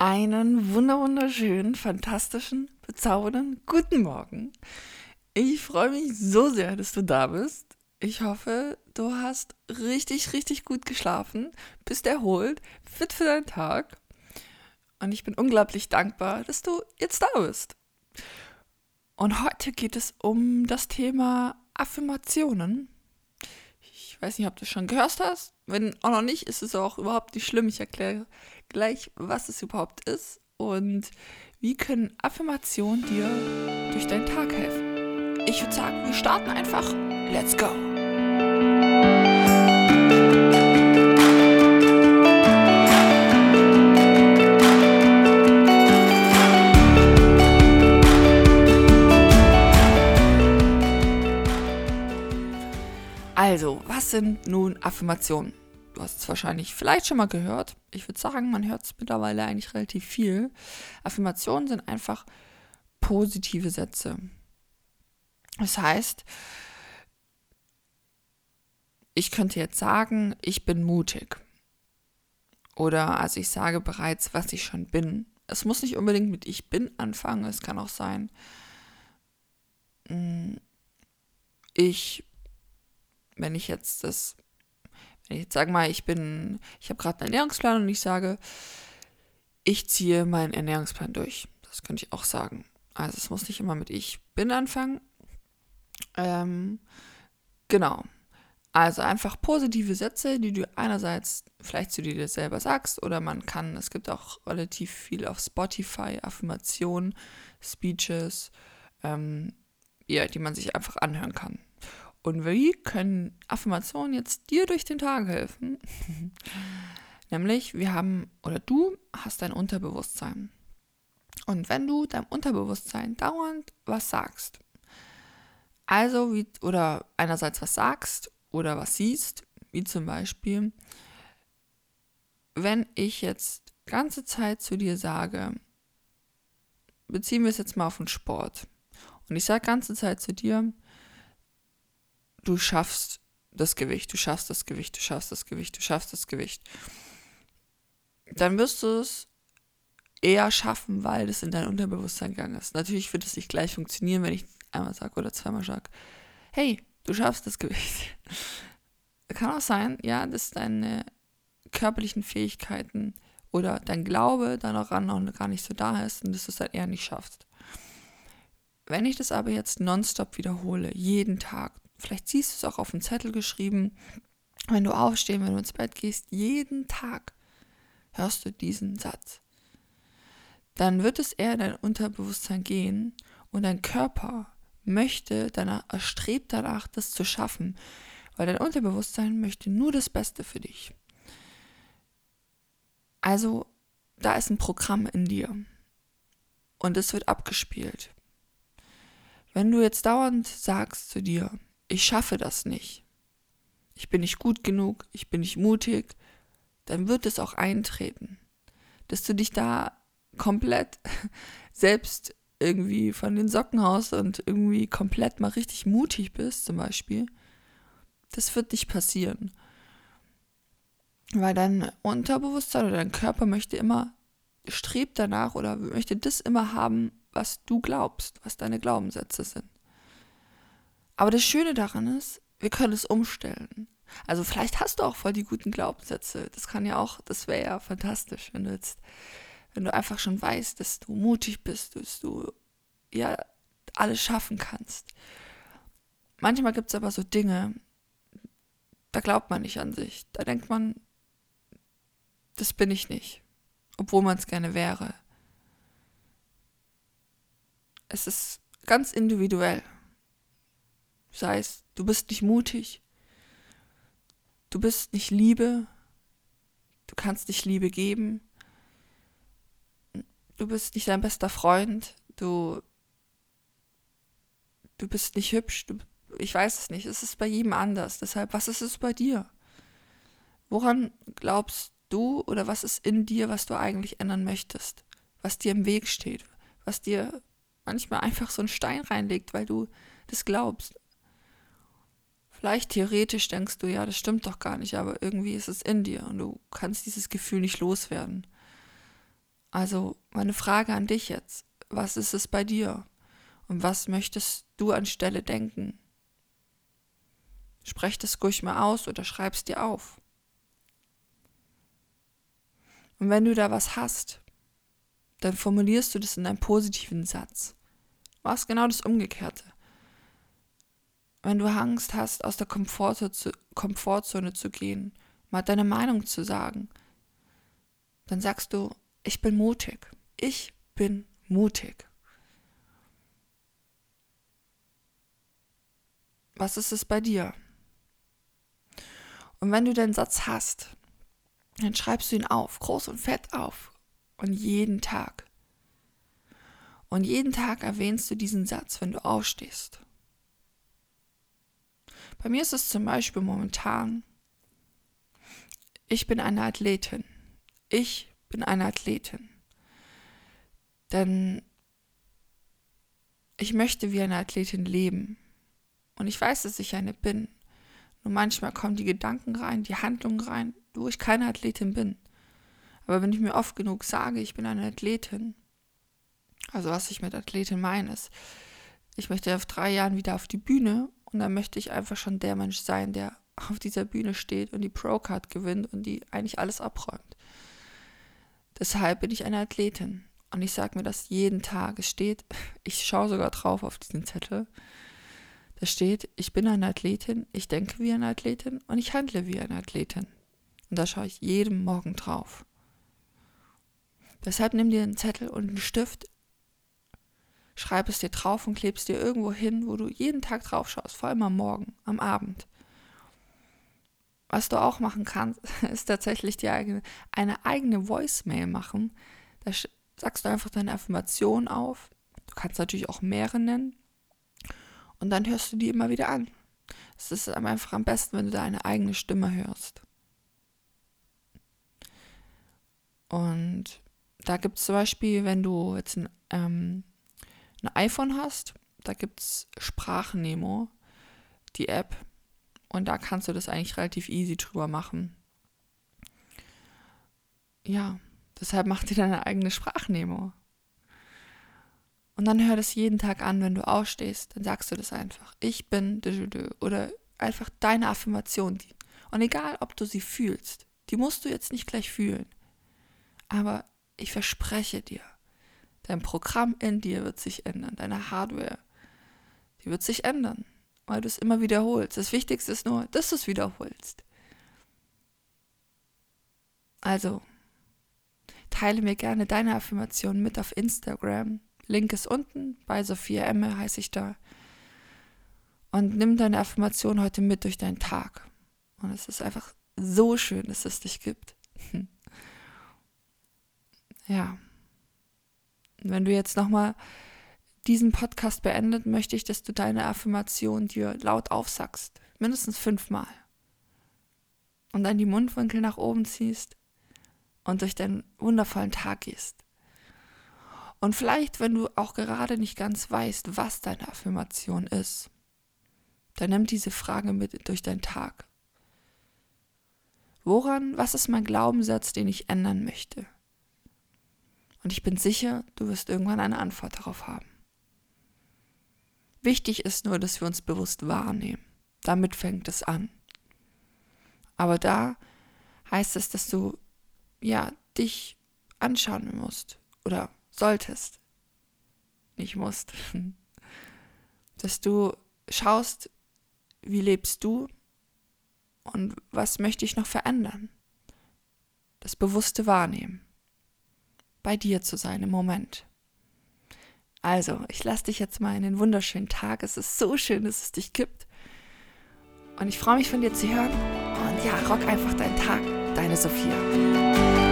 Einen wunderschönen, fantastischen, bezaubernden guten Morgen. Ich freue mich so sehr, dass du da bist. Ich hoffe, du hast richtig, richtig gut geschlafen, bist erholt, fit für deinen Tag. Und ich bin unglaublich dankbar, dass du jetzt da bist. Und heute geht es um das Thema Affirmationen. Ich weiß nicht, ob du es schon gehört hast. Wenn auch noch nicht, ist es auch überhaupt nicht schlimm. Ich erkläre gleich, was es überhaupt ist und wie können Affirmationen dir durch deinen Tag helfen. Ich würde sagen, wir starten einfach. Let's go! Was sind nun Affirmationen? Du hast es wahrscheinlich vielleicht schon mal gehört. Ich würde sagen, man hört es mittlerweile eigentlich relativ viel. Affirmationen sind einfach positive Sätze. Das heißt, ich könnte jetzt sagen, ich bin mutig. Oder also ich sage bereits, was ich schon bin. Es muss nicht unbedingt mit ich bin anfangen. Es kann auch sein, mm, ich, wenn ich jetzt das wenn ich jetzt sage mal, ich bin, ich habe gerade einen Ernährungsplan und ich sage, ich ziehe meinen Ernährungsplan durch. Das könnte ich auch sagen. Also es muss nicht immer mit ich bin anfangen. Ähm, genau. Also einfach positive Sätze, die du einerseits vielleicht zu dir selber sagst oder man kann, es gibt auch relativ viel auf Spotify, Affirmationen, Speeches, ähm, ja, die man sich einfach anhören kann. Und wie können Affirmationen jetzt dir durch den Tag helfen? Nämlich, wir haben, oder du hast dein Unterbewusstsein. Und wenn du deinem Unterbewusstsein dauernd was sagst, also wie, oder einerseits was sagst oder was siehst, wie zum Beispiel, wenn ich jetzt ganze Zeit zu dir sage, beziehen wir es jetzt mal auf den Sport. Und ich sage ganze Zeit zu dir, du schaffst das Gewicht, du schaffst das Gewicht, du schaffst das Gewicht, du schaffst das Gewicht, dann wirst du es eher schaffen, weil es in dein Unterbewusstsein gegangen ist. Natürlich wird es nicht gleich funktionieren, wenn ich einmal sage oder zweimal sage, hey, du schaffst das Gewicht. Kann auch sein, ja, dass deine körperlichen Fähigkeiten oder dein Glaube daran noch gar nicht so da ist und dass du es dann eher nicht schaffst. Wenn ich das aber jetzt nonstop wiederhole, jeden Tag, Vielleicht siehst du es auch auf dem Zettel geschrieben. Wenn du aufstehst, wenn du ins Bett gehst, jeden Tag hörst du diesen Satz. Dann wird es eher in dein Unterbewusstsein gehen und dein Körper möchte danach, erstrebt danach, das zu schaffen, weil dein Unterbewusstsein möchte nur das Beste für dich. Also, da ist ein Programm in dir und es wird abgespielt. Wenn du jetzt dauernd sagst zu dir, ich schaffe das nicht, ich bin nicht gut genug, ich bin nicht mutig, dann wird es auch eintreten, dass du dich da komplett selbst irgendwie von den Socken haust und irgendwie komplett mal richtig mutig bist, zum Beispiel. Das wird nicht passieren. Weil dein Unterbewusstsein oder dein Körper möchte immer, strebt danach oder möchte das immer haben, was du glaubst, was deine Glaubenssätze sind. Aber das Schöne daran ist, wir können es umstellen. Also vielleicht hast du auch voll die guten Glaubenssätze. Das kann ja auch, das wäre ja fantastisch, wenn du jetzt, wenn du einfach schon weißt, dass du mutig bist, dass du ja alles schaffen kannst. Manchmal gibt es aber so Dinge, da glaubt man nicht an sich. Da denkt man, das bin ich nicht, obwohl man es gerne wäre. Es ist ganz individuell. Sei es, du bist nicht mutig, du bist nicht Liebe, du kannst nicht Liebe geben, du bist nicht dein bester Freund, du, du bist nicht hübsch, du, ich weiß es nicht, es ist bei jedem anders. Deshalb, was ist es bei dir? Woran glaubst du oder was ist in dir, was du eigentlich ändern möchtest? Was dir im Weg steht? Was dir manchmal einfach so einen Stein reinlegt, weil du das glaubst? Vielleicht theoretisch denkst du, ja, das stimmt doch gar nicht, aber irgendwie ist es in dir und du kannst dieses Gefühl nicht loswerden. Also meine Frage an dich jetzt, was ist es bei dir? Und was möchtest du anstelle denken? Sprech das ruhig mal aus oder schreib es dir auf. Und wenn du da was hast, dann formulierst du das in einem positiven Satz. Machst genau das Umgekehrte. Wenn du Angst hast, aus der Komfortzone zu gehen, mal deine Meinung zu sagen, dann sagst du, ich bin mutig. Ich bin mutig. Was ist es bei dir? Und wenn du den Satz hast, dann schreibst du ihn auf, groß und fett auf. Und jeden Tag. Und jeden Tag erwähnst du diesen Satz, wenn du aufstehst. Bei mir ist es zum Beispiel momentan, ich bin eine Athletin. Ich bin eine Athletin. Denn ich möchte wie eine Athletin leben. Und ich weiß, dass ich eine bin. Nur manchmal kommen die Gedanken rein, die Handlungen rein, wo ich keine Athletin bin. Aber wenn ich mir oft genug sage, ich bin eine Athletin, also was ich mit Athletin meine, ist, ich möchte auf drei Jahren wieder auf die Bühne und dann möchte ich einfach schon der Mensch sein, der auf dieser Bühne steht und die Pro-Card gewinnt und die eigentlich alles abräumt. Deshalb bin ich eine Athletin. Und ich sage mir das jeden Tag. Es steht, ich schaue sogar drauf auf diesen Zettel. Da steht, ich bin eine Athletin, ich denke wie eine Athletin und ich handle wie eine Athletin. Und da schaue ich jeden Morgen drauf. Deshalb nimm dir einen Zettel und einen Stift, schreib es dir drauf und klebst dir irgendwo hin, wo du jeden Tag drauf schaust, vor allem am Morgen, am Abend. Was du auch machen kannst, ist tatsächlich die eigene, eine eigene Voicemail machen. Da sagst du einfach deine Affirmation auf. Du kannst natürlich auch mehrere nennen. Und dann hörst du die immer wieder an. Es ist einfach am besten, wenn du deine eigene Stimme hörst. Und da gibt es zum Beispiel, wenn du jetzt ein, ähm, ein iPhone hast, da gibt es Sprachnemo, die App. Und da kannst du das eigentlich relativ easy drüber machen. Ja, deshalb mach dir deine eigene Sprachnemo. Und dann hör das jeden Tag an, wenn du aufstehst, dann sagst du das einfach. Ich bin oder einfach deine Affirmation. Und egal, ob du sie fühlst, die musst du jetzt nicht gleich fühlen. Aber ich verspreche dir, dein Programm in dir wird sich ändern, deine Hardware, die wird sich ändern weil du es immer wiederholst. Das Wichtigste ist nur, dass du es wiederholst. Also, teile mir gerne deine Affirmation mit auf Instagram. Link ist unten, bei Sophia Emme heiße ich da. Und nimm deine Affirmation heute mit durch deinen Tag. Und es ist einfach so schön, dass es dich gibt. ja. Wenn du jetzt nochmal diesen Podcast beendet, möchte ich, dass du deine Affirmation dir laut aufsagst. Mindestens fünfmal. Und dann die Mundwinkel nach oben ziehst und durch deinen wundervollen Tag gehst. Und vielleicht, wenn du auch gerade nicht ganz weißt, was deine Affirmation ist, dann nimm diese Frage mit durch deinen Tag. Woran, was ist mein Glaubenssatz, den ich ändern möchte? Und ich bin sicher, du wirst irgendwann eine Antwort darauf haben. Wichtig ist nur, dass wir uns bewusst wahrnehmen. Damit fängt es an. Aber da heißt es, dass du ja dich anschauen musst oder solltest. Nicht musst. Dass du schaust, wie lebst du und was möchte ich noch verändern. Das bewusste Wahrnehmen. Bei dir zu sein im Moment. Also, ich lasse dich jetzt mal in den wunderschönen Tag. Es ist so schön, dass es dich gibt. Und ich freue mich von dir zu hören. Und ja, rock einfach deinen Tag. Deine Sophia.